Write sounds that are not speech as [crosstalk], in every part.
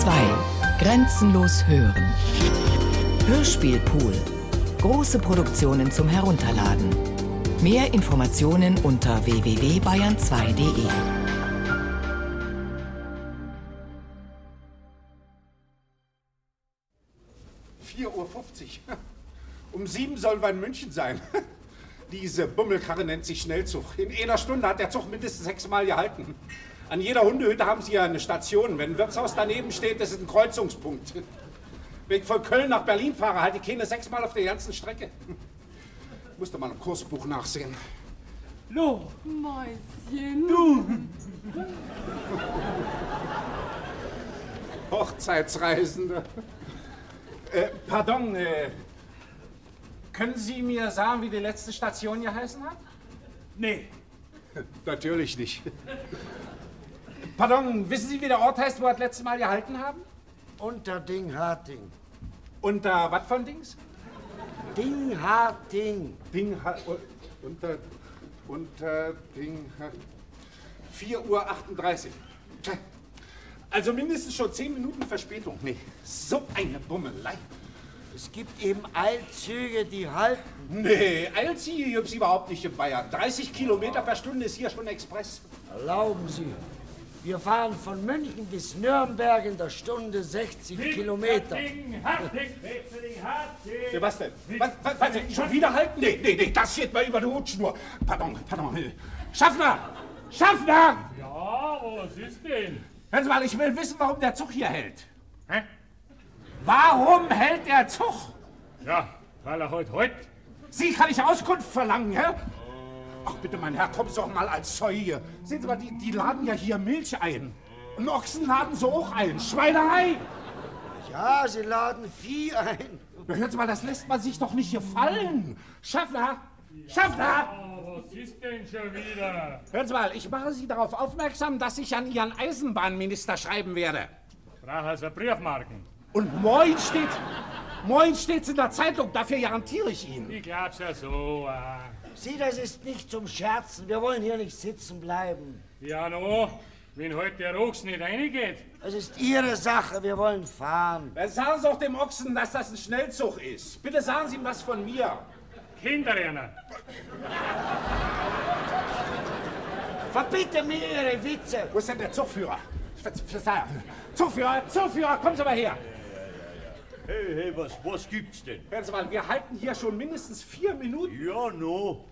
2. Grenzenlos hören. Hörspielpool. Große Produktionen zum Herunterladen. Mehr Informationen unter www.bayern2.de. Uhr. [laughs] Um sieben sollen wir in München sein. [laughs] Diese Bummelkarre nennt sich Schnellzug. In einer Stunde hat der Zug mindestens sechsmal gehalten. An jeder Hundehütte haben sie ja eine Station. Wenn ein Wirtshaus daneben steht, ist es ein Kreuzungspunkt. Wenn ich von Köln nach Berlin fahre, halte ich keine sechsmal auf der ganzen Strecke. Ich musste mal im Kursbuch nachsehen. Lo, Mäuschen. du, Hochzeitsreisende. Äh, pardon, äh, können Sie mir sagen, wie die letzte Station geheißen hat? nee, Natürlich nicht. Pardon, wissen Sie, wie der Ort heißt, wo wir das letzte Mal gehalten haben? Unter Ding-Harting. Unter was von Dings? Ding-Harting. Ding, ha- u- unter, unter Ding, ha- 4 Uhr 38. Tja, Also mindestens schon 10 Minuten Verspätung. Nee, so eine Bummelei. Es gibt eben Eilzüge, die halten. Nee, Eilziege gibt's überhaupt nicht in Bayern. 30 Kilometer per Stunde ist hier schon Express. Erlauben Sie. Wir fahren von München bis Nürnberg in der Stunde 60 Kilometer. Ding, Hartig, Wechseling, Hartig. Ja, was denn? Was, was, was, schon wieder halten? Nee, nee, nee, das geht mal über die Hutschnur. Pardon, pardon. Schaffner! Schaffner! Ja, was ist denn? Hören Sie mal, ich will wissen, warum der Zug hier hält. Hä? Warum hält der Zug? Ja, weil er heute heute. Sie kann ich Auskunft verlangen, hä? Ach bitte, mein Herr, kommen Sie doch mal als Zeuge. Sehen Sie mal, die, die laden ja hier Milch ein. Und Ochsen laden sie auch ein. Schweinerei! Ja, Sie laden Vieh ein. Na, Hören Sie mal, das lässt man sich doch nicht gefallen. Schaffner! Schaffner! Oh, was ist denn schon wieder? Hören Sie mal, ich mache Sie darauf aufmerksam, dass ich an Ihren Eisenbahnminister schreiben werde. Brauch also Briefmarken. Und moin steht, moin steht's in der Zeitung, dafür garantiere ich Ihnen. Ich glaub's ja so. ah. Sie, das ist nicht zum Scherzen. Wir wollen hier nicht sitzen bleiben. Ja, no, wenn heute der Ochs nicht reingeht. Es ist Ihre Sache. Wir wollen fahren. Dann sagen Sie auch dem Ochsen, dass das ein Schnellzug ist. Bitte sagen Sie ihm was von mir. Kinderrenner. Verbitte mir Ihre Witze. Wo ist denn der Zugführer? Zugführer, Zugführer, kommen Sie mal her. Hey, hey, was, was gibt's denn? Hören Sie mal, wir halten hier schon mindestens vier Minuten. Ja, no.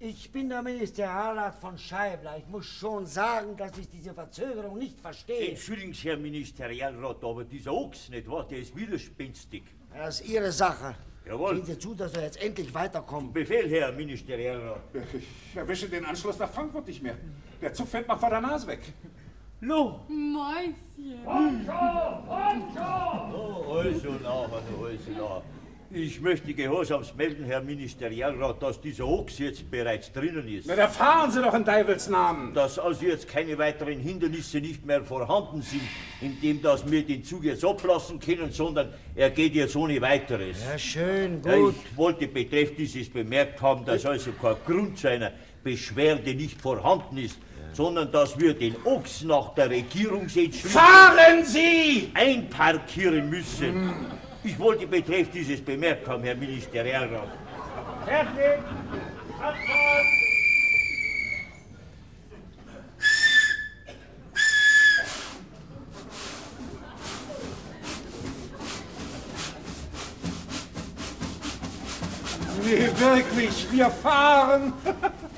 Ich bin der Ministerialrat von Scheibler. Ich muss schon sagen, dass ich diese Verzögerung nicht verstehe. Entschuldigen Sie, Herr Ministerialrat, aber dieser Ochs, nicht wahr? Der ist widerspenstig. Das ist Ihre Sache. Jawohl. Sehen Sie zu, dass wir jetzt endlich weiterkommen. Befehl, Herr Ministerialrat. Ich erwische den Anschluss nach Frankfurt nicht mehr. Der Zug fällt mal vor der Nase weg. Lo, Mäuschen. Oh, also also nach. Ich möchte gehorsams melden, Herr Ministerialrat, dass dieser Ochs jetzt bereits drinnen ist. Na, da fahren Sie doch in Deivels Namen. Dass also jetzt keine weiteren Hindernisse nicht mehr vorhanden sind, indem dass wir den Zug jetzt ablassen können, sondern er geht jetzt ohne weiteres. Ja, schön, Ja, gut. ich wollte betreff dieses bemerkt haben, dass also kein Grund zu einer Beschwerde nicht vorhanden ist, sondern dass wir den Ochs nach der Regierungsentschließung Fahren Sie! einparkieren müssen. Ich wollte betreff dieses bemerkt haben, Herr Ministerialrat. fertig. Abfahrt. Nee, wirklich, wir fahren.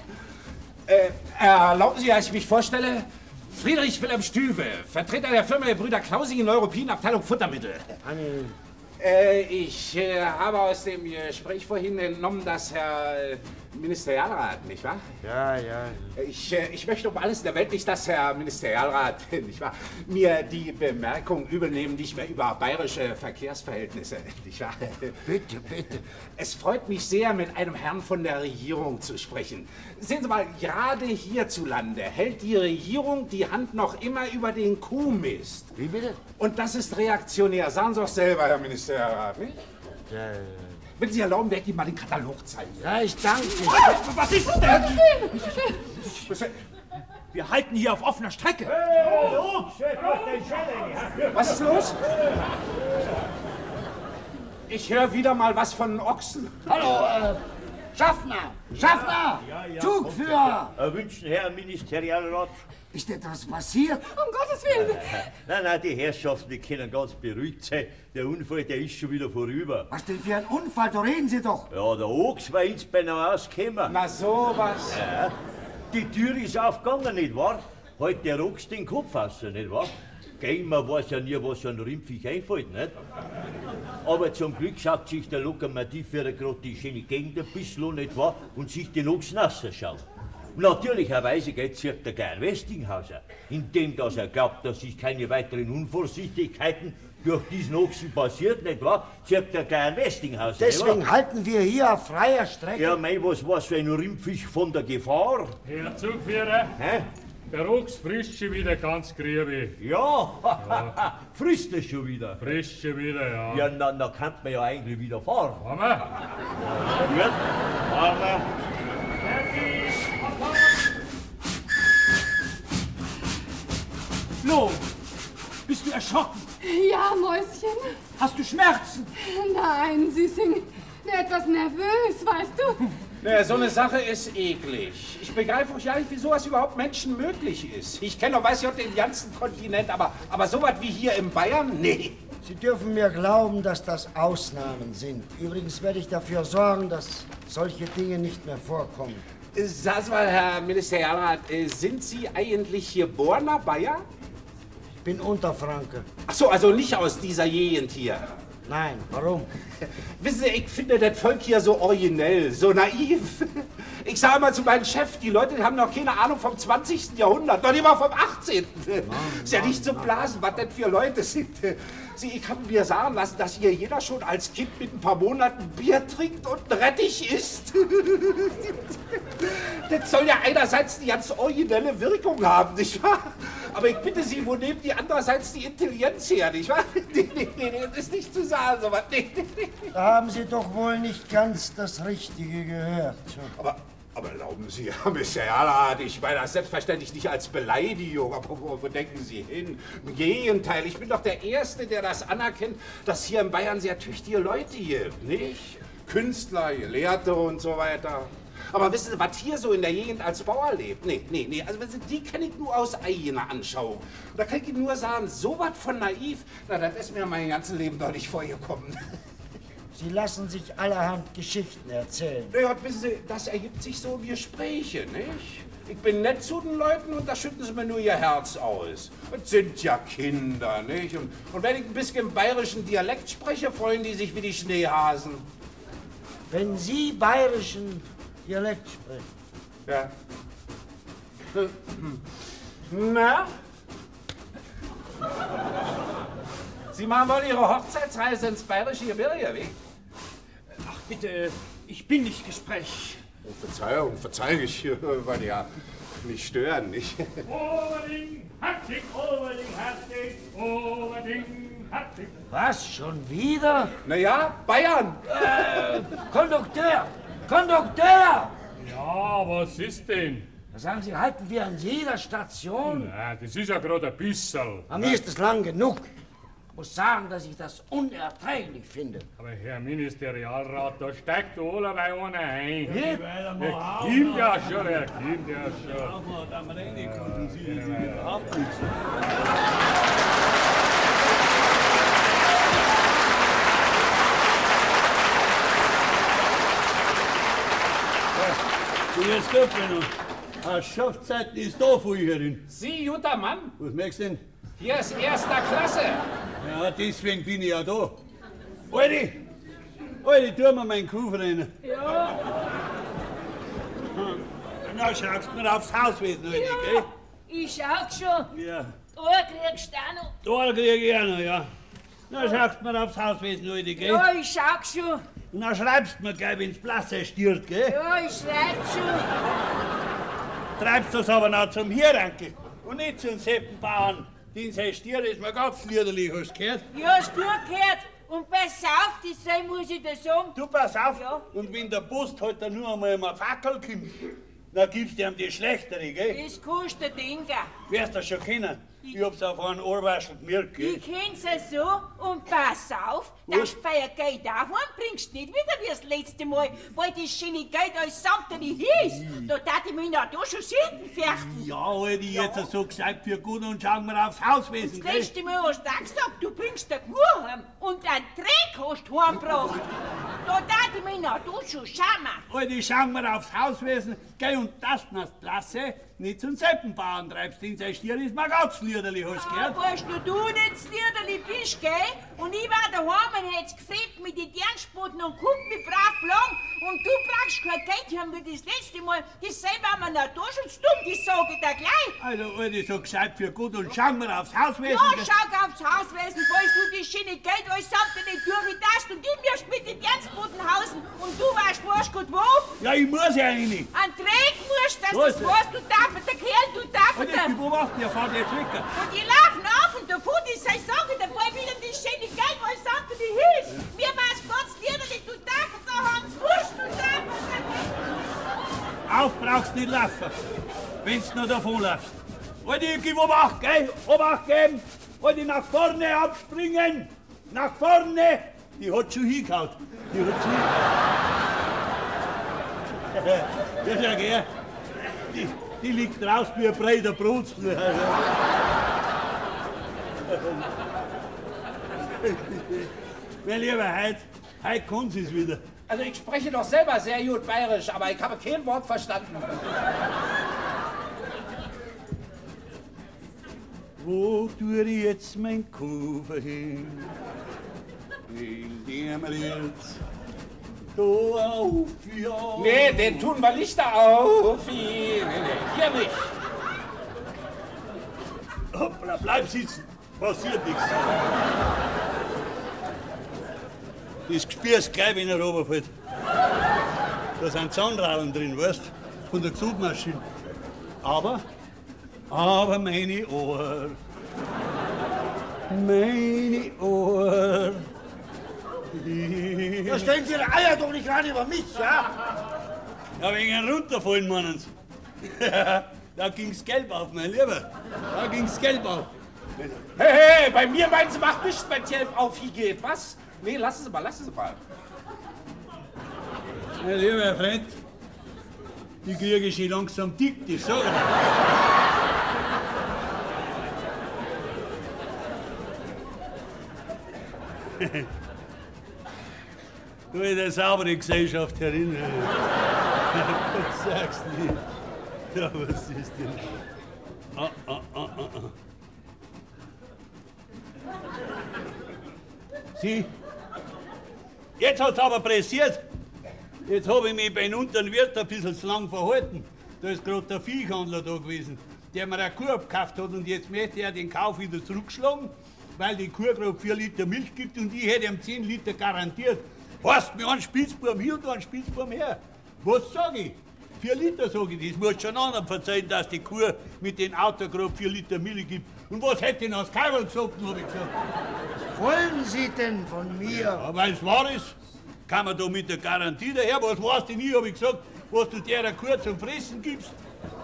[laughs] äh, erlauben Sie, dass ich mich vorstelle? Friedrich Wilhelm Stüwe, Vertreter der Firma der Brüder Klausing in der Europäischen Abteilung Futtermittel. Äh, ich äh, habe aus dem Gespräch vorhin entnommen, dass Herr äh, Ministerialrat, nicht wahr? Ja, ja. Ich, äh, ich möchte um alles in der Welt nicht, dass Herr Ministerialrat, [laughs] nicht wahr, mir die Bemerkung übelnehmen, die ich mir über bayerische Verkehrsverhältnisse, [laughs] nicht wahr? Bitte, bitte. Es freut mich sehr, mit einem Herrn von der Regierung zu sprechen. Sehen Sie mal, gerade hierzulande hält die Regierung die Hand noch immer über den Kuhmist. Wie bitte? Und das ist reaktionär. Sagen Sie doch selber, Herr Ministerialrat, nicht? Ja, ja. Wenn Sie erlauben, werde ich Ihnen mal den Katalog zeigen. ja ich danke. Was ist denn? Was- Wir halten hier auf offener Strecke. Der Was ist los? Ich höre wieder mal was von Ochsen. Hallo, äh, Schaffner! Schaffner! Zugführer! Erwünschten Herr Ministerialrat. Ist etwas passiert? Um Gottes Willen. [laughs] Nein, nein, die Herrschaften, die können ganz beruhigt sein. Der Unfall, der ist schon wieder vorüber. Was denn für ein Unfall? Da reden Sie doch! Ja, der Ochs war ins beinahe ausgekommen. Na sowas. Die Tür ist aufgegangen, nicht wahr? Halt der Ochs den Kopf aus, nicht wahr? Man weiß ja nie, was so ein Rimpfich einfällt, nicht? Aber zum Glück schaut sich der Lokomotiv für gerade die schöne Gegend ein bisschen an, nicht wahr? Und sich den Ochsen ausschaut. Natürlicherweise geht zirkt der Geil Westinghauser, indem dass er glaubt, dass sich keine weiteren Unvorsichtigkeiten durch diesen Ochsen passiert, nicht wahr? Zirkt der Geil Westinghauser. nicht wahr? Deswegen halten wir hier auf freier Strecke. Ja, mei, was war so ein Rimpfich von der Gefahr? Herr Zugführer, Hä? der Ochs frisst schon wieder ganz grübe. [laughs] Ja, frisst es schon wieder. Frisst schon wieder, ja. Ja, na, na kann man ja eigentlich wieder fahren. Mama, Gut, fahren wir. Lo, bist du erschrocken? Ja, Mäuschen. Hast du Schmerzen? Nein, Süßing. Etwas nervös, weißt du? Naja, so eine Sache ist eklig. Ich begreife auch ja nicht, wie sowas überhaupt Menschen möglich ist. Ich kenne doch, weiß ich, den ganzen Kontinent, aber, aber sowas wie hier in Bayern? Nee. Sie dürfen mir glauben, dass das Ausnahmen sind. Übrigens werde ich dafür sorgen, dass solche Dinge nicht mehr vorkommen. Sag mal, Herr Ministerialrat, äh, sind Sie eigentlich geborener Bayer? Ich bin Unterfranke. Ach so, also nicht aus dieser Gegend hier. Nein, warum? [laughs] Wissen Sie, ich finde das Volk hier so originell, so naiv. [laughs] Ich sage mal zu meinem Chef, die Leute haben noch keine Ahnung vom 20. Jahrhundert, noch nicht mal vom 18. ist ja nicht zu blasen, was das für Leute sind. Sie, ich habe mir sagen lassen, dass hier jeder schon als Kind mit ein paar Monaten Bier trinkt und Rettich isst. [laughs] das soll ja einerseits die ganz originelle Wirkung haben, nicht wahr? Aber ich bitte Sie, wo nehmen die andererseits die Intelligenz her, nicht wahr? [laughs] Nee, nee, nee, das ist nicht zu sagen, sowas. Nee, nee, nee. Da haben Sie doch wohl nicht ganz das Richtige gehört. Aber, aber erlauben Sie, [laughs] Herr Ministerialrat, ich meine das selbstverständlich nicht als Beleidigung. Aber wo, wo denken Sie hin? Im Gegenteil, ich bin doch der Erste, der das anerkennt, dass hier in Bayern sehr tüchtige Leute gibt, nicht? Künstler, Gelehrte und so weiter. Aber wissen Sie, was hier so in der Gegend als Bauer lebt? Nee, nee, nee, also die kenne ich nur aus eigener Anschauung. Und da kann ich Ihnen nur sagen, so was von naiv, na, das ist mir mein ganzes Leben doch nicht vorgekommen. [laughs] Sie lassen sich allerhand Geschichten erzählen. Naja, wissen Sie, das ergibt sich so im Gespräche, nicht? Ich bin nett zu den Leuten und da schütten sie mir nur ihr Herz aus. Das sind ja Kinder, nicht? Und, und wenn ich ein bisschen bayerischen Dialekt spreche, freuen die sich wie die Schneehasen. Wenn Sie bayerischen Dialekt sprechen, Ja. Na? Sie machen wohl Ihre Hochzeitsreise ins bayerische Gebirge, wie? Ach bitte, ich bin nicht Gespräch. Oh, Verzeihung, Verzeihung, ich äh, wollte ja nicht stören, nicht? Overding, Hattig, Overding, Hattig, Overding, Hattig. was, schon wieder? Naja, Bayern! Kondukteur! Kondukteur! Ja, was ist denn? Da sagen Sie, halten wir an jeder Station? Na, das ist ja gerade ein bisschen. An mir ist es lang genug. Ich muss sagen, dass ich das unerträglich finde. Aber Herr Ministerialrat, da steigt alle bei einer ein. Wie? Er kommt ja schon, er kommt ja schon. Du jetzt Gott, wenn du. Herrschaftszeiten ist da für euch herin. Sie, guter Mann, Was merkst du denn? hier ist erster Klasse. Ja, deswegen bin ich ja da. Alter! Alter, tu mir meinen Kuh rein. Ja. Na, schaust mir aufs Hauswesen, Alter, gell? Ich schau schon. Ja. Da kriegst du auch noch. Da krieg ich auch noch, ja. Na, schaust mir aufs Hauswesen, Alter, gell? Ja, ich schau schon. Dann schreibst mir gleich, wenn's Blasse stirbt, gell? Ja, ich schreib schon. Treibst das aber noch zum Hierankel und nicht zum Seppenbauern. Den sein Stier ist mir ganz liederlich, hast du gehört? Ja, hast gut gehört. Und pass auf, das sei, muss ich dir sagen. Du pass auf, Ja. und wenn der Post halt dann nur einmal mal Fackel kommt, dann gibst du ihm die schlechtere, gell? Das kostet Inga. Wirst du schon kennen. Ich hab's auf einen Ohrwaschel gemerkt, gell? Ich kenn's ja so und pass auf, dass du feier Geld daheim bringst, nicht wieder wie das letzte Mal, weil das schöne Geld als Samt nicht hieß. Da tat ich mich noch da schon selten fürchten. Ja, Alter, jetzt so gescheit für gut und schauen wir aufs Hauswesen, Das letzte Mal hast du auch gesagt, du bringst den Gur heim und einen Dreck hast du heimgebracht. Da tat ich mich noch da schon schauen. Alter, schauen wir aufs Hauswesen, gell, und das das klasse, nicht zum Seppenbauern treibst, den sein Stier ist mir ganz liederlich, hast? Ah, weißt du, du nicht das Liederli bist, gell? Und ich war daheim und hätt's gefreut mit den Dernspoten und guck mich brav lang. Und du brauchst kein Geld haben wie das letzte Mal. Dasselbe haben wir noch da schon dumm, das sag ich dir gleich. Also, Alter, so gescheit für gut und schauen wir aufs Hauswesen, Ja, schau aufs Hauswesen, falls du das schöne Geld alles samt in die Türe darfst und ich wirst mit den Dernspoten hausen. Und du weißt, weißt gut wo? Ja, ich muss ja rein. An Dreck musst, dass Was? das weißt, du darfst, der Kerl, du darfst. Alter, die beobachten, der fährt jetzt weg. Und die laufen auf und davon, die sei Sache, da war wieder das schöne Geld, weil es sagte, die hieß. Mir war's ganz liederlich, du darfst, da haben's wurscht, du darfst. Auf brauchst nicht laufen, wenn's nur davon läufst. Alter, gib Obacht, gell? Obacht geben! Alter, nach vorne abspringen! Nach vorne! Die hat schon hingehauen. Die hat schon hingehauen. [laughs] Ja, schau, gell? Die, die liegt draußen wie ein breiter Brotstuhl. [laughs] [laughs] Mein Lieber, heute, heute kann sie's wieder. Also ich spreche doch selber sehr gut bayerisch, aber ich habe kein Wort verstanden. Wo tue ich jetzt mein Koffer hin? In dem jetzt da auf, ja. Nee, den tun wir Lichter auf. Nee, nee, hier nicht. Hoppla, bleib sitzen. Passiert nichts. Das spürst gleich, wenn er runterfällt. Da sind Zahnradeln drin, weißt Von der Zugmaschine. Aber, aber meine Ohr. Meine Ohr. Ja, stellen Sie Ihre Eier doch nicht gerade über mich, ja? Ja, wegen runterfallen, meinen Sie. [laughs] da ging's gelb auf, mein Lieber. Da ging's gelb auf. Hey, hey, bei mir meinen Sie, macht nichts, wenn Jelf auf hier geht, was? Nee, lassen Sie mal, lassen Sie mal. Mein lieber Freund, die kriege ich langsam dick, ich dir. [laughs] Du in der saubere Gesellschaft herin. [laughs] Sag's nicht. Ja, was ist denn? Ah, ah, ah, ah, Sie, jetzt hat's aber pressiert. Jetzt habe ich mich bei einem unteren Wirt ein bisschen zu lang verhalten. Da ist gerade der Viehhandler da gewesen, der mir eine Kuh abgekauft hat und jetzt möchte er den Kauf wieder zurückschlagen, weil die Kuh gerade 4 Liter Milch gibt und ich hätte ihm 10 Liter garantiert. Hast mir einen Spitzbub hier und einen Spitzbub her. Was sag ich? 4 Liter sag ich, das muss schon anderen verzeihen, dass die Kuh mit dem Auto gerade 4 Liter Milch gibt. Und was hätte denn aus Kaiwal gesagt, habe ich gesagt. Wollen Sie denn von mir? Ja, weil es wahr ist, kann man da mit der Garantie daher. Was weißt du nie, habe ich gesagt, was du der Kuh zum Fressen gibst.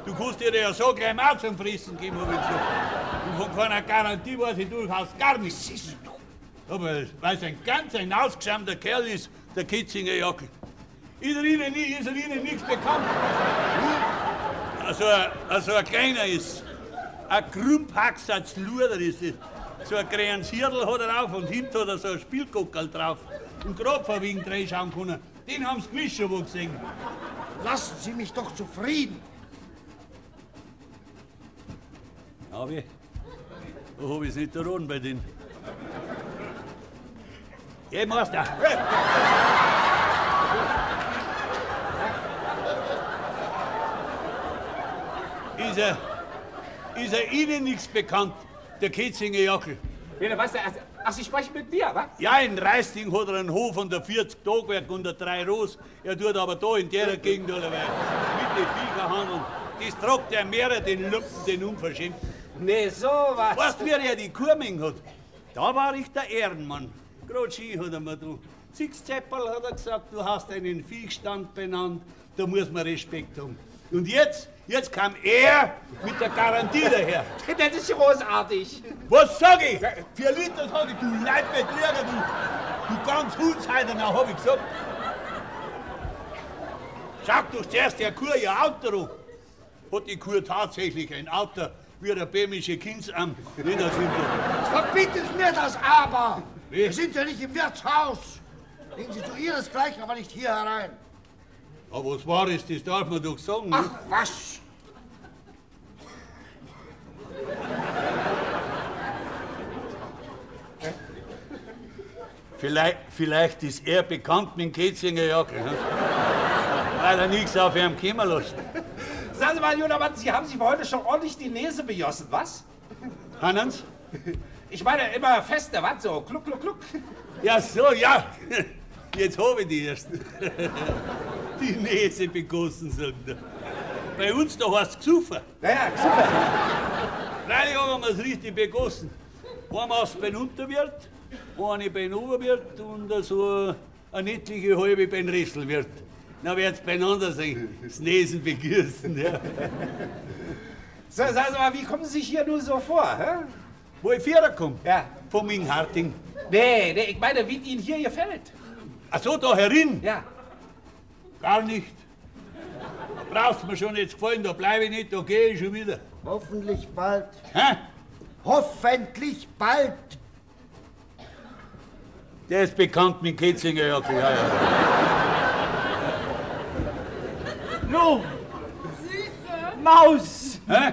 Du kannst ihr ja so gleich mal zum Fressen geben, habe ich gesagt. Und von keiner Garantie weiß ich durchaus gar nichts. Aber weil es ein ganz ein ausgeschämter Kerl ist, der Kitzinger Jackel. Ist er Ihnen, nie- ist er Ihnen nichts bekannt? Hm? Also, ein- also ein kleiner ist. Ein Krumphacksatz Luder ist es. So ein Hirdel hat er auf und hinten hat er so ein Spielgockel drauf. Und gerade vor wegen reinschauen können. Den haben sie gewiss schon wo gesehen. Lassen Sie mich doch zufrieden. Aber da hab ich's nicht erraten bei denen. Geh, Meister! Ist er, ist er Ihnen nichts bekannt, der Ketzinger Jackel? Wer, was, ach, ach, Sie sprechen mit mir, wa? Ja, in Reisting hat er einen Hof von der 40 Tagwerk und der drei Ros. Er tut aber da in der Gegend allerweil mit den Viecher handeln. Das tragt er mehr den Lumpen, den Unverschämt. Nee, sowas. Weißt du, wer er die Kurming hat? Da war ich der Ehrenmann. Grad Ski hat er mir da. Six Zeppel hat er gesagt, du hast einen Viehstand benannt, da muss man Respekt haben. Und jetzt, Jetzt kam er mit der Garantie daher. [laughs] Das ist großartig. Was sag ich? Vier Liter sag ich, du Leibbetrüger, du, du ganz Hundsheitener, hab ich gesagt. Schau doch zuerst der Kur ihr Auto an. Hat die Kur tatsächlich ein Auto wie der bämische Kindsamt? Das Verbietet mir das aber! Wie? Wir sind ja nicht im Wirtshaus. Gehen Sie zu Ihresgleichen, aber nicht hier herein. Aber was war es, das darf man doch sagen. Ach, was? Vielleicht, vielleicht ist er bekannt mit dem Ketzinger Jacke. ne? Weil er nichts auf ihm kommen lässt. Sagen Sie mal, junger Mann, Sie haben sich heute schon ordentlich die Nase bejossen, was? Hannens? Ich meine, immer feste, was? So, kluck, kluck, kluck. Ja, so, ja. Jetzt habe ich die erst. Die Nase begossen, sagt er. Bei uns da heißt es. Ja, ja, super. Freilich haben wir es richtig begossen. Einmal aus beim Unterwirt, eine beim Oberwirt und so eine niedliche halbe beim Resselwirt. Na, wird's beieinander sein. Das Nesen begürsten, ja. [laughs] So, sagen Sie mal, wie kommen Sie sich hier nur so vor, hä? Wo ich Vierer komme? Ja. Von Mingharting. Nee, nee, ich meine, wie Ihnen hier gefällt. Ach so, da herin? Ja. Gar nicht. Da brauchst mir schon jetzt gefallen, da bleibe ich nicht, da gehe ich schon wieder. Hoffentlich bald. Hä? Hoffentlich bald. Der ist bekannt mit Ketzinger Jacke, ja, ja. Nun, Süße. Maus! Hä?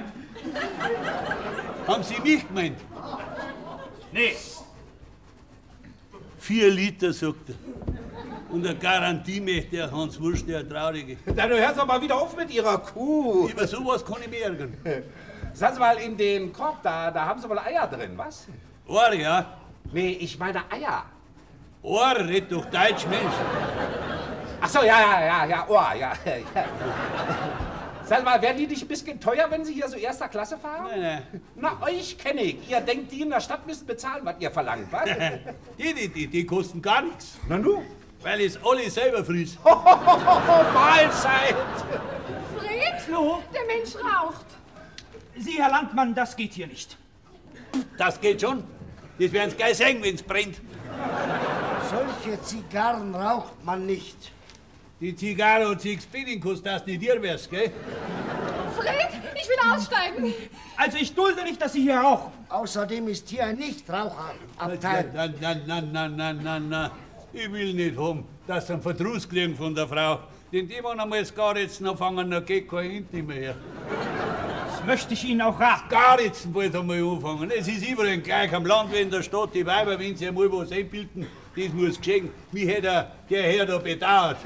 Haben Sie mich gemeint? Nee, Vier Liter, sagt er. Und eine Garantie möchte der Hans Wurst, der Traurige. Dann hören Sie doch mal wieder auf mit Ihrer Kuh. Über sowas kann ich mich ärgern. [laughs] Sagen Sie mal, in den Korb da, da haben Sie wohl Eier drin, was? Ohr, ja? Nee, ich meine Eier. Ohr, red doch Deutsch, Mensch. Ach so, ja, ja, ja, ja, Ohr, ja. [laughs] ja. Sie mal, werden die nicht ein bisschen teuer, wenn Sie hier so erster Klasse fahren? Nein, nein. Na, euch kenne ich. Ihr denkt, die in der Stadt müssen bezahlen, was ihr verlangt, was? [laughs] Die, die, die, die kosten gar nichts. Na nu? Weil ich alle selber fries. Oh, [laughs] Mahlzeit! Fred, No? der Mensch raucht. Sie, Herr Landmann, das geht hier nicht. Das geht schon. Das werden Sie gleich sehen, wenn's brennt. Solche Zigarren raucht man nicht. Die Zigarre und Six Spinning kostet das nicht dir wär's, gell? Fred, ich will aussteigen. Also ich dulde nicht, dass Sie hier rauchen. Außerdem ist hier ein Nichtraucherabteil. Na, na, na, na, na, na, na. Ich will nicht haben, dass sie einen Verdruss kriegen von der Frau. Denn die, wenn einmal das Garritzen anfangen, dann geht kein Hint mehr her. Das möchte ich Ihnen auch raten. Garritzen bald einmal anfangen. Es ist überall gleich am Land wie in der Stadt. Die Weiber, wenn sie einmal was einbilden, das muss geschehen. Wie hätte er, der Herr da bedauert.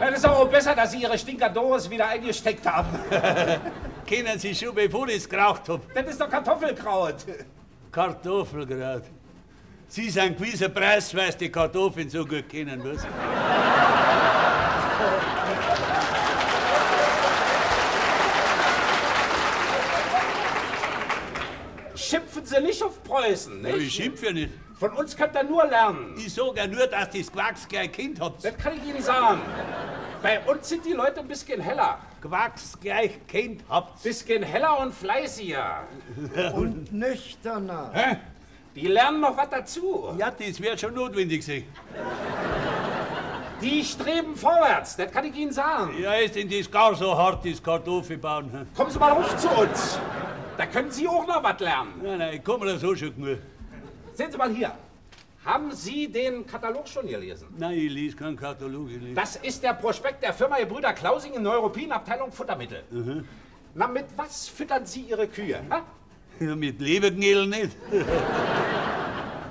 Ja, das ist auch besser, dass Sie Ihre Stinkadores wieder eingesteckt haben. [laughs] Kennen Sie schon, bevor ich es geraucht hab. Das ist doch Kartoffelkraut. Kartoffelgrad. Sie sind gewisser Preis, weil Sie die Kartoffeln so gut kennen, was? Schimpfen Sie nicht auf Preußen, Ja, ich nicht? schimpf ja nicht. Von uns könnt ihr nur lernen. Ich sag ja nur, dass das Quacks gleich Kind habt. Das kann ich Ihnen sagen. Bei uns sind die Leute ein bisschen heller. Quacks gleich Kind habt. Bisschen heller und fleißiger. Und nüchterner. Hä? Die lernen noch was dazu. Ja, das wird schon notwendig sein. Die streben vorwärts, das kann ich Ihnen sagen. Ja, ist denn das gar so hart, das Kartoffelbauen? Kommen Sie mal hoch zu uns. Da können Sie auch noch was lernen. Nein, nein, ich komme da so schon genug. Sehen Sie mal hier. Haben Sie den Katalog schon gelesen? Nein, ich lese keinen Katalog. Lese. Das ist der Prospekt der Firma Gebrüder Klausing in Neuruppin, Abteilung Futtermittel. Na, mit was füttern Sie Ihre Kühe? Ha? Ja, mit Leberknädel nicht.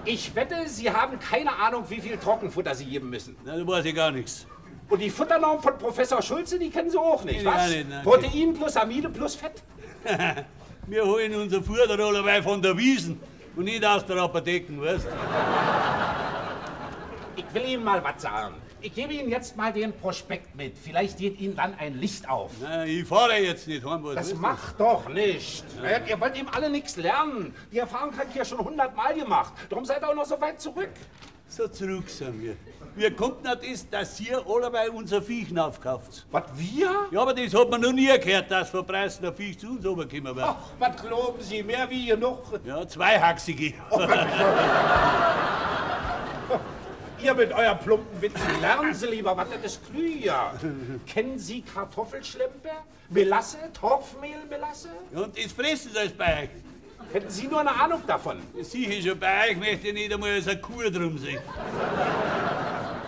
Ich wette, Sie haben keine Ahnung, wie viel Trockenfutter Sie geben müssen. Nein, da weiß ich gar nichts. Und die Futternorm von Professor Schulze, die kennen Sie auch nicht, Nee, was? nein, nein. Protein plus Amide plus Fett. [laughs] Wir holen unser Futter allerweil von der Wiesen und nicht aus der Apotheken, weißt Ich will Ihnen mal was sagen. Ich gebe Ihnen jetzt mal den Prospekt mit. Vielleicht geht Ihnen dann ein Licht auf. Na, ich fahre jetzt nicht. Was Das macht doch nicht. Ja. Ihr wollt eben alle nichts lernen. Die Erfahrung hat ich ja schon hundertmal gemacht. Darum seid ihr auch noch so weit zurück. So zurück sind wir. Wie kommt denn das, dass ihr alle bei unser Viech aufkauft? Was, wir? Ja, aber das hat man noch nie gehört, dass von Preis der Viech zu uns runtergekommen wird. Ach, was glauben Sie, mehr wie genug? Ja, zweihaxige. [laughs] Ihr mit euren plumpen Witzen, lernen Sie lieber, was das ist klüger. [laughs] Kennen Sie Kartoffelschlempe? Melasse? Torfmehl, Melasse? Ja, und das fressen sie als bei euch. Hätten Sie nur eine Ahnung davon? Sicher schon bei euch möchte ich nicht einmal als eine Kuh drum sehen.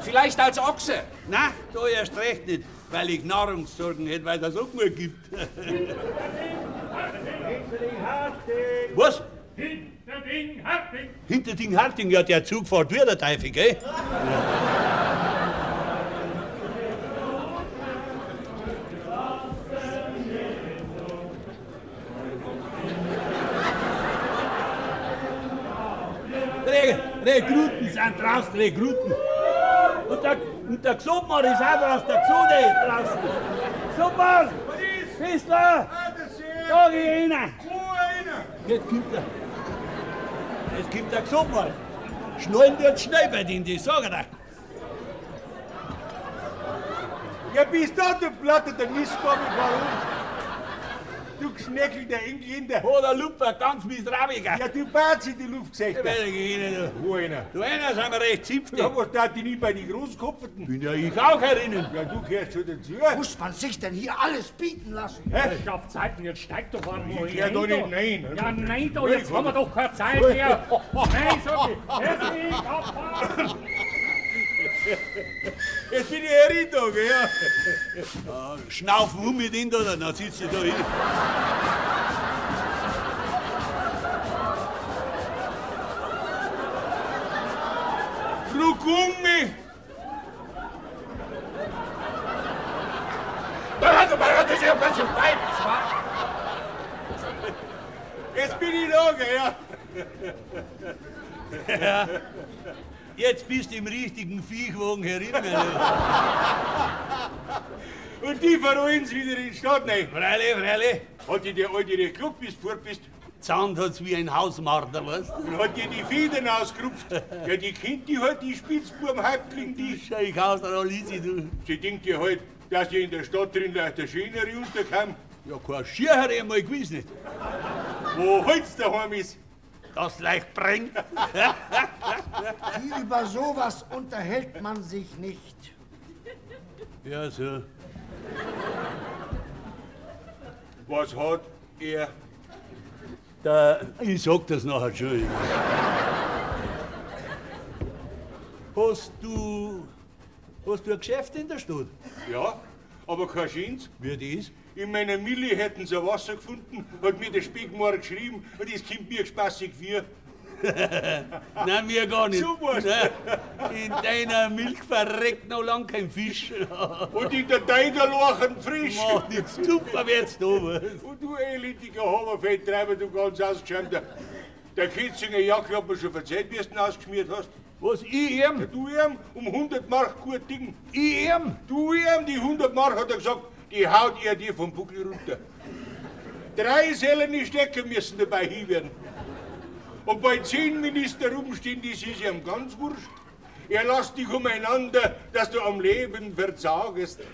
Vielleicht als Ochse? Na, da erst recht nicht, weil ich Nahrungssorgen hätte, weil das auch genug gibt. [laughs] Was? Hinter Ding, Harting. Hinter Ding Harting, ja, der Zug fährt wieder Teufel, gell? Re Rekruten sind draußen, Rekruten. Und der, und der Gesundmann ist auch draußen, der Gesunde ist draußen. Gesundmann! Fissler! Da geh ich rein! Jetzt kommt er. Jetzt kommt der Gesundmann. Schnallen wird schnell bei denen, die sagen dir. Ja, bist du der Platte, der Mistgabel, warum? Du Geschneckel der Engländer. Oh, der Luper, ganz miserabliger. Ja, du Batz in die Luft gesagt. Ja, werde ich Ihnen, Wo einer? Du einer sind wir recht zipfte. Ja, was tat die nie bei den Großkopferten? Bin ja ich auch herinnen. Ja, du gehörst schon dazu. Muss man sich denn hier alles bieten lassen? Ich hab Zeiten, jetzt steigt doch an. Ich geh doch nicht rein. Ja, nein, doch, jetzt haben wir doch keine Zeit mehr. [laughs] Nein, sag ich. Jetzt ich abfahren. Jetzt bin ich herin da, gell? Ja, schnaufen um mit ihm da, dann sitzt du da hin. Rucumi! Jetzt bin ich da, gell? Ja. Jetzt bist du im richtigen Viechwagen herinnen. [laughs] Und die verrollen sie wieder in die Stadt rein. Freilich, freilich. Hat die der alte nicht geklappt, bis du fort bist? Zahnt hat's wie ein Hausmarder, weißt Und hat dir die Federn ausgerupft. Ja, die kennt die halt, die Spitzbubenhäuptling, die. Schau ich aus, der Lisi, du. Sie denkt ja halt, dass ihr in der Stadt drin leicht der Schönere unterkam. Ja, kein Schierherr einmal gewiss nicht. Wo holt's daheim ist. Das leicht bringt. [laughs] Über sowas unterhält man sich nicht. Ja, so. Was hat er? Da, ich sag das nachher schon. Hast du. Hast du ein Geschäft in der Stadt? Ja, aber kein Schins. Wie das? In meiner Milli hätten sie Wasser gefunden, hat mir der Speckmauer geschrieben und es kommt mir spaßig für. [laughs] Nein, mir gar nicht. Super. Nein, In deiner Milch verreckt noch lang kein Fisch. [laughs] Und in der Deiderlachen frisch. Macht nichts. Super wird's da. was? Und du elendiger Hammerfetttreiber, du ganz ausgeschämter. Der Kitzinger Jacke hat mir schon erzählt, wie du ihn ausgeschmiert hast. Was, ich Ja, ihm? du ihm um 100 Mark gut Ding. Ich ihm? Du ihm, die 100 Mark hat er gesagt, die haut er dir vom Buckel runter. Drei Sälen stecken müssen dabei hin werden. Und bei zehn Minister rumstehen, das ist ihm ganz wurscht. Er lässt dich umeinander, dass du am Leben verzagest. [laughs]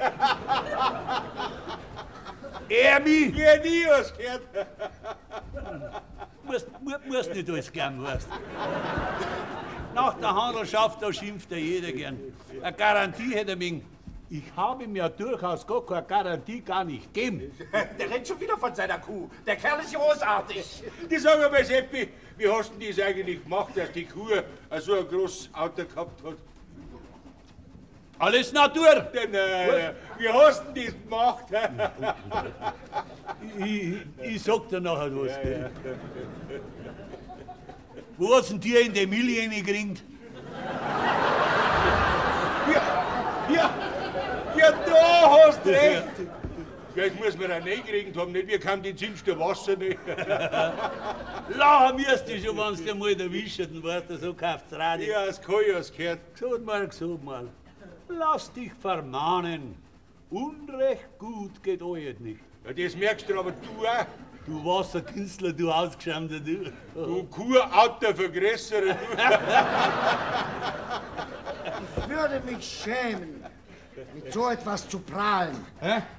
Er mich? Ja, nie was gehört. Musst, mu- musst nicht alles gern, weißt Nach der Handelschaft, da schimpft ja jeder gern. Eine Garantie hätte er mir. Ich habe mir durchaus gar keine Garantie gar nicht gegeben. [laughs] Der rennt schon wieder von seiner Kuh. Der Kerl ist großartig. [laughs] Die sagen aber, Seppi, wie hast du denn das eigentlich gemacht, dass die Kuh so ein großes Auto gehabt hat? Alles Natur! Denn, äh, wie hast du denn das gemacht? [laughs] Ich, ich sag dir nachher was. gell. Wo hast denn dir in die Milli reingekriegt? Ja, ja, du. Ja, jetzt muss man auch reingekriegt haben, nicht? Wir kam die Zinste Wasser nicht. [laughs] Lachen müsst du schon, wenn du mal erwischt weißt du, so kauft's Radio. Ja, das kann ja, das gehört. Gesund mal, gesund mal. Lass dich vermahnen. Unrecht gut geht euch nicht. Ja, das merkst du aber du auch. Du Wasserkünstler, du Ausgeschämter, du. Du Kurauter Vergrößerer, Ich [laughs] würde mich schämen, mit so etwas zu prahlen.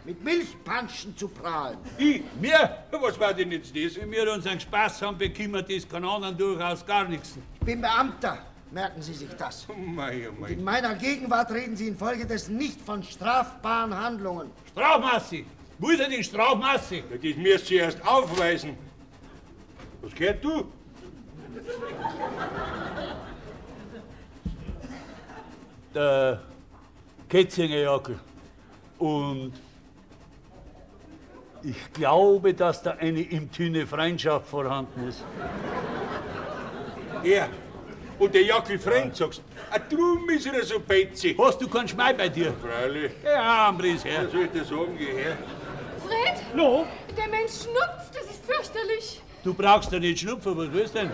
Mit Milchpanschen zu prahlen. Ich? Wir, Was war denn jetzt das? wenn wir unseren Spaß haben, bekommen das kann anderen durchaus gar nichts. Ich bin Beamter, merken Sie sich das. Oh mei, oh mei. In meiner Gegenwart reden Sie infolgedessen nicht von strafbaren Handlungen. Strafmasse! Wo ist denn die Strafmasse? Ja, das müsst ihr erst aufweisen. Was gehört du? Der Ketzingerjackel. Und ich glaube, dass da eine intime Freundschaft vorhanden ist. Er. Und der Jackel Fremd, sagst Ah, drum ist er so betzig. Hast du keinen Schmei bei dir? Freilich. Ja, Ambris, her. Was soll ich dir sagen, geh her? Fred? No? Der Mensch schnupft, das ist fürchterlich. Du brauchst doch nicht schnupfen, was willst du denn?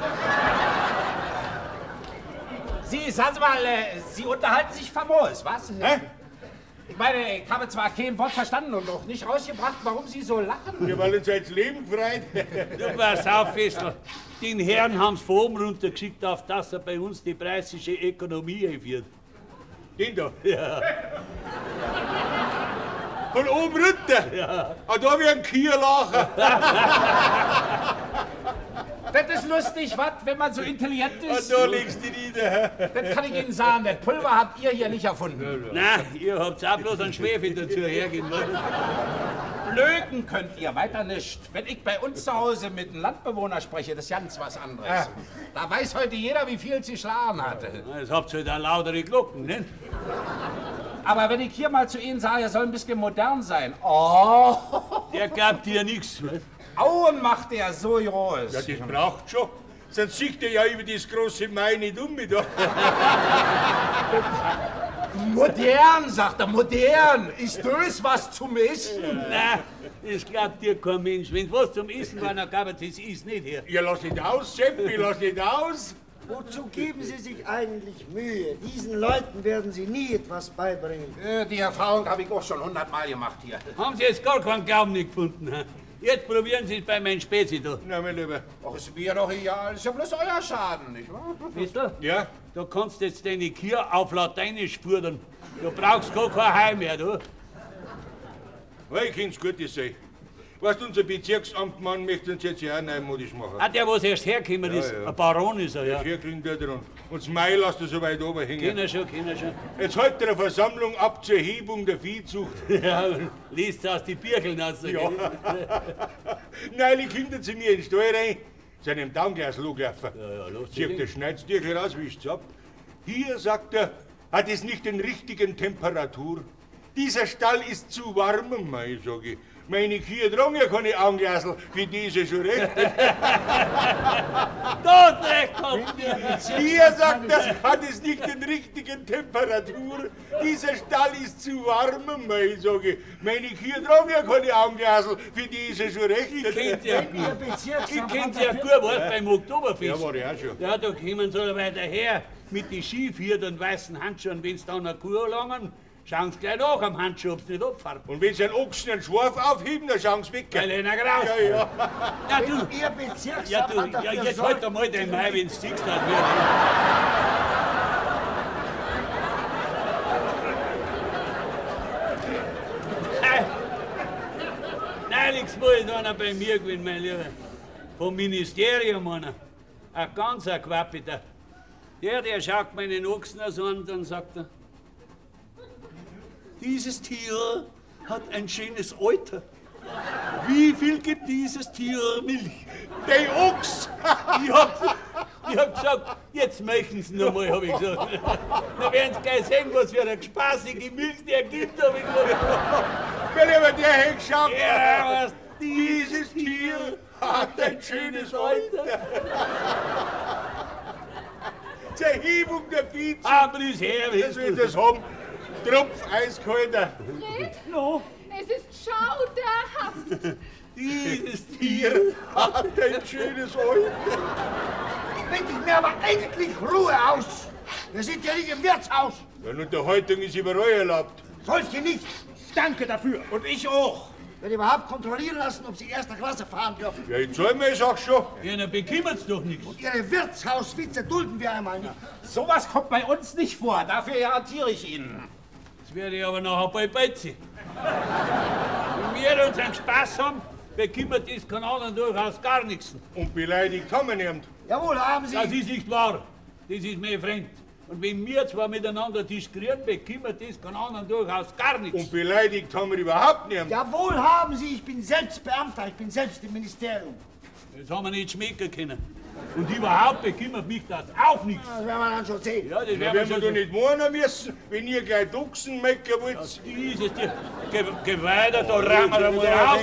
Sie, sagen Sie mal, äh, Sie unterhalten sich famos, was? Hä? Ich meine, ich habe zwar kein Wort verstanden und auch nicht rausgebracht, warum Sie so lachen. Wir wollen uns jetzt Leben freut. [laughs] Du pass auf, Fessler. Den Herrn haben's von oben runtergeschickt, auf dass er bei uns die preisische Ökonomie einführt. Den da. Ja. Von oben runter. Ja. Ah, da wie ein Kierlacher. [laughs] Das ist lustig, was, wenn man so intelligent ist. da legst du nieder. Das kann ich Ihnen sagen, das Pulver habt ihr hier nicht erfunden. Nein, ihr habt auch bloß einen Schwefel dazu hergehen wollen. Blöken könnt ihr, weiter nicht. Wenn ich bei uns zu Hause mit einem Landbewohner spreche, das ist ganz was anderes. Da weiß heute jeder, wie viel sie schlagen hatte. Jetzt habt ihr halt auch lautere Glocken, ne? Aber wenn ich hier mal zu Ihnen sage, er soll ein bisschen modern sein. Oh, Der gab dir nichts. Auen macht er so groß. Ja, das braucht schon. Sonst sieht er ja über das große Mai nicht um mit. [laughs] Modern, sagt er, modern. Ist das was zum Essen? Nein, das glaubt dir kein Mensch. Wenn was zum Essen war, dann gab es das ist nicht her. Ja, lass nicht aus, Seppi, lass nicht aus. Wozu geben Sie sich eigentlich Mühe? Diesen Leuten werden Sie nie etwas beibringen. Äh, Die Erfahrung habe ich auch schon hundertmal gemacht hier. Haben Sie jetzt gar keinen Glauben nicht gefunden? Jetzt probieren Sie es bei meinem Spezi da. Na, mein Lieber. Ach, ist mir doch egal. Ist ja bloß euer Schaden, nicht wahr? Weißt du? Ja? Du kannst jetzt deine Kier auf Lateinisch fordern. Du brauchst gar kein Heim mehr, du. Ja, ich kenn's gut, das sei. Weißt du, unser Bezirksamtmann möchte uns jetzt ja auch neumodisch machen. Ah, der, was erst hergekommen ist, ja. ein Baron ist er, ja. Hier kriegen der dran. Und das Mai lässt er so weit oben hängen. Kenner schon, kenner schon. Jetzt hält er eine Versammlung ab zur Hebung der Viehzucht. [laughs] Ja, liest aus die Birkeln aus. Ja. Neulich kommt er zu mir in den Stall rein, zu einem Daumglas gelaufen. Ja, ja, los, Zieht der Schneidstierchen raus, wischt's ab. Hier, sagt er, hat es nicht den richtigen Temperatur. Dieser Stall ist zu warm, mei, sag ich. Meine Kühe tragen ja keine Augenglasel, für diese schon recht. Dort recht kommt dir. Hier, sagt er, hat es nicht den richtigen Temperatur. Dieser Stall ist zu warm, mei, sag ich. Meine Kühe tragen ja keine Augenglasel, für diese schon recht. Ich kennt ja, Wenn Ihr ich kennt ja gut, was beim Oktoberfest. Ja, war ich auch schon. Ja, da kommen so weiter her mit die Skifirden und weißen Handschuhen. Wenn's dann eine Kuh langen, schauen sie gleich nach am Handschuh, ob's nicht abfärbt. Und wenn sie einen Ochsen einen Schwarf aufheben, dann schauen sie weg. Weil einer raus. Ja, ja. Ja, du, Ihr Bezirksamt ja, du, ja, jetzt sorgt- halt einmal dein Mai, wenn's siehst, dann wird. Neulich mal ist einer bei mir gewesen, mein Lieber. Vom Ministerium einer. Ein ganzer Quapiter. Der, der schaut meinen Ochsen so an dann sagt er, dieses Tier hat ein schönes Alter. Wie viel gibt dieses Tier Milch? Der Ochs! Ich hab, ich hab gesagt, jetzt möchten sie noch mal, hab ich gesagt. Dann werden sie gleich sehen, was für eine spaßige Milch der gibt, hab ich gesagt. Wenn aber der hingeschaut Ja, was, dieses Tier hat ein schönes Alter. Zur Hebung der Viehzucht. Aber ist her, Das will du. das haben. Tropf eiskalter. Fred, No? es ist schauderhaft. [laughs] Dieses Tier hat ein schönes Alter. Bitte ich mir aber endlich Ruhe aus. Wir sind ja nicht im Wirtshaus. Ja, und Unterhaltung ist überall erlaubt. Solche nicht. Danke dafür. Und ich auch. Wenn überhaupt kontrollieren lassen, ob Sie erster Klasse fahren dürfen. Ja, ich zahl mir es auch schon. Ja, dann bekümmert's doch nichts. Ihre Wirtshauswitze dulden wir einmal nicht. Sowas kommt bei uns nicht vor. Dafür garantiere ich Ihnen. Jetzt werde ich aber nachher bald beizen. Wenn wir unseren Spaß haben, bekümmert kein anderer durchaus gar nichts. Und beleidigt haben wir niemand. Jawohl, haben Sie. Das ist nicht wahr. Das ist mir fremd. Und wenn wir zwar miteinander diskutieren, bekümmert kein anderen durchaus gar nichts. Und beleidigt haben wir überhaupt niemand. Jawohl, haben Sie. Ich bin selbst Beamter. Ich bin selbst im Ministerium. Das haben wir nicht schmecken können. Und überhaupt bekümmert mich das auch nichts. Das werden wir dann schon sehen. Ja, das Ja, werden wir werden wir schon doch nicht warnen müssen, wenn ihr gleich Duchsen mecken wollt. Die ist es dir. Geh, geh weiter, da rammen wir einmal auf.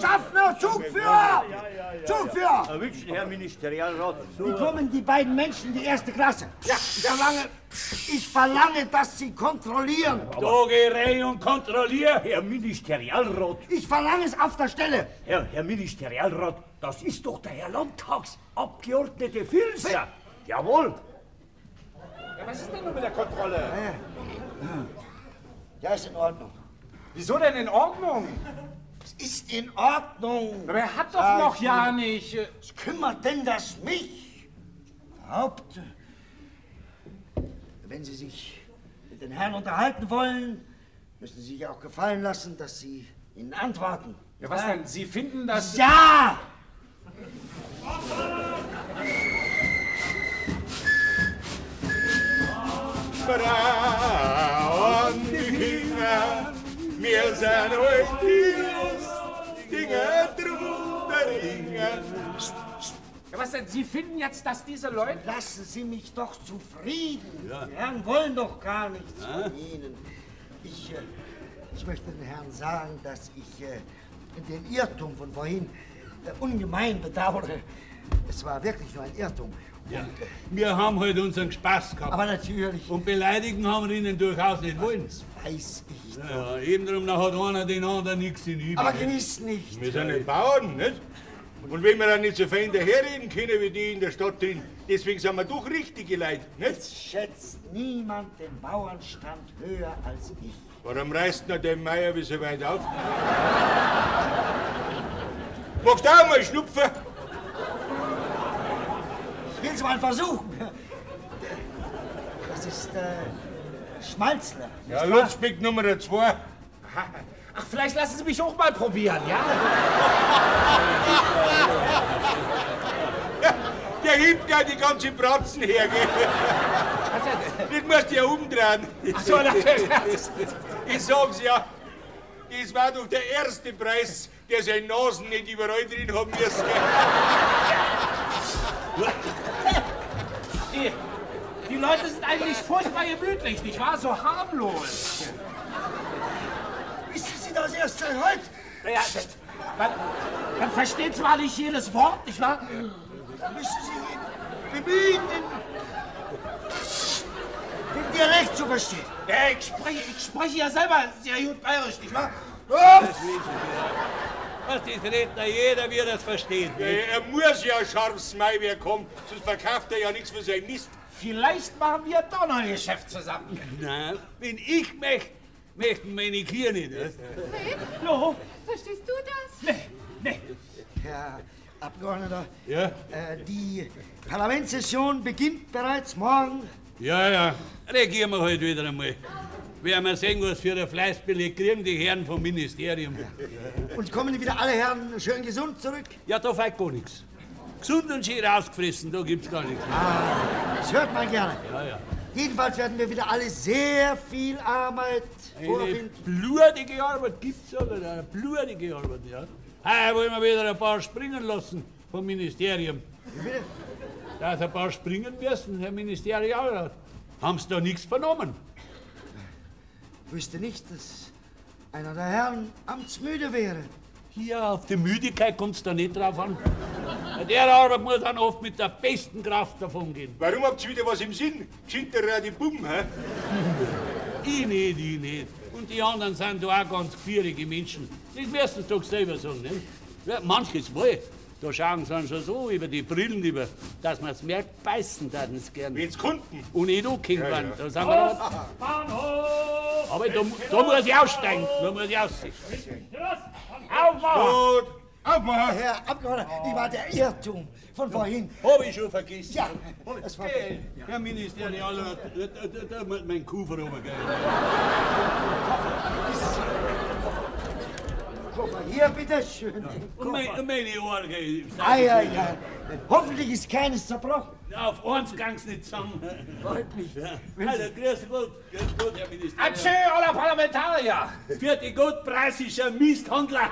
Schaffner, Zugführer! Zugführer! Erwünscht, Herr Ministerialrat. Wie kommen die beiden Menschen in die erste Klasse? Ja, ich verlange, ich verlange, dass Sie kontrollieren. Dogerei und kontrollier. Herr Ministerialrat. Ich verlange es auf der Stelle. Herr, Herr Ministerialrat, das ist doch der Herr Landtagsabgeordnete Filzer. Jawohl. Ja, was ist denn nun mit der Kontrolle? Ja, ist in Ordnung. Wieso denn in Ordnung? Es ist in Ordnung. Aber er hat doch Sag noch ja nicht. Was kümmert denn das mich? Äh, wenn Sie sich mit den Herren unterhalten wollen, müssen Sie sich auch gefallen lassen, dass Sie Ihnen antworten. Ja, was denn? Sie finden das. Ja! Frauen, die Kinder, wir sind euch die Dinge drunter Ringe. Ja, was denn? Sie finden jetzt, dass diese Leute. Lassen Sie mich doch zufrieden. Die Herren wollen doch gar nichts von Ihnen. Ich, äh, ich möchte den Herrn sagen, dass ich äh, den Irrtum von vorhin äh, ungemein bedauere. Es war wirklich nur ein Irrtum. Ja. Wir haben halt unseren Spaß gehabt. Aber natürlich, Und beleidigen haben wir ihnen durchaus nicht wollen. weiß ich. Ja, eben darum da hat einer den anderen nichts in übel. Aber gewiss nicht. Wir sind nicht Bauern, nicht? Und wenn wir dann nicht so fein daherreden können wie die in der Stadt drin, deswegen sind wir doch richtige Leute, nicht? Es schätzt niemand den Bauernstand höher als ich. Warum reißt noch der Meier wie so weit auf? Magst du auch mal schnupfen? Ich will es mal versuchen. Das ist äh, Schmalzler. Ja, Lutzbeck Nummer zwei. Ach, vielleicht lassen Sie mich auch mal probieren, ja? Der hebt ja die ganze Bratzen her, gell? Das musst du ja umdrehen. Ach so, natürlich. Ich sag's ja. Das war doch der erste Preis, der seine Nasen nicht überall drin haben müssen. Die, Leute sind eigentlich furchtbar gemütlich, nicht wahr? So harmlos. Wissen Sie das erst seit heute? Ja, das, man, man versteht zwar nicht jedes Wort, nicht wahr? Da müssen Sie bemühen, den, den Dialekt zu verstehen. Ja, ich, spreche, ich spreche ja selber sehr gut bayerisch, nicht wahr? Uff! Was, das da jeder, wie er das versteht. Ja, nicht? er muss ja scharfes Maiwerk haben, sonst verkauft er ja nichts für sein Mist. Vielleicht machen wir doch noch ein Geschäft zusammen. Nein, wenn ich möchte, möchten meine Kier nicht. weißt du? Fred, verstehst du das? Nee, nee. Herr Abgeordneter, Ja, äh, die Parlamentssession beginnt bereits morgen. ja, ja. Regieren wir halt wieder einmal. Werden wir sehen, was für ein Fleißbeleg kriegen die Herren vom Ministerium. Und kommen wieder alle Herren schön gesund zurück? Ja, da fällt gar nichts. Gesund und schön rausgefressen, da gibt's gar nichts. Das hört man gerne. Ja, ja. Jedenfalls werden wir wieder alle sehr viel Arbeit Eine vorfinden. blutige Arbeit gibt's aber, eine blutige Arbeit, ja. Heuer wollen wir wieder ein paar springen lassen vom Ministerium. bitte? Dass ein paar springen müssen, Herr Ministerialrat. Haben Sie da nichts vernommen? Ich wüsste nicht, dass einer der Herren amtsmüde wäre. Ja, auf die Müdigkeit kommt's da nicht drauf an. Bei der Arbeit muss man oft mit der besten Kraft davon gehen. Warum habt ihr wieder was im Sinn? Geschinter die Bumm, hä? [laughs] Ich nicht, ich nicht. Und die anderen sind da auch ganz gefährige Menschen. Das müssen sie doch selber sagen, ne? Ja, manches wohl. Da schauen sie dann schon so über die Brillen über, dass man es merkt, beißen würden sie gern. Wenn's Kunden. Und nicht angekommen Ja, ja. Da sind wir. Bahnhof! Aber da, da muss ich aussteigen. Da muss ich aussehen. Aufmachen! Gut, aufmachen! Herr Abgeordneter, ich war der Irrtum von vorhin. Hab ich schon vergessen. Ja, das war... Gell, Herr Ministerialer, da, da, da, mein Koffer runter, gell. Koffer hier, bitteschön. Und mein, und meine Orgel. Ah, ja, ja. Hoffentlich ist keines zerbrochen. Auf uns gang's nicht zusammen. Freut mich. Ja. Also, grüß Gott, grüß Gott, Herr Minister. Atschö, aller Parlamentarier! Für die Gott, Preis ist ein Misthandler.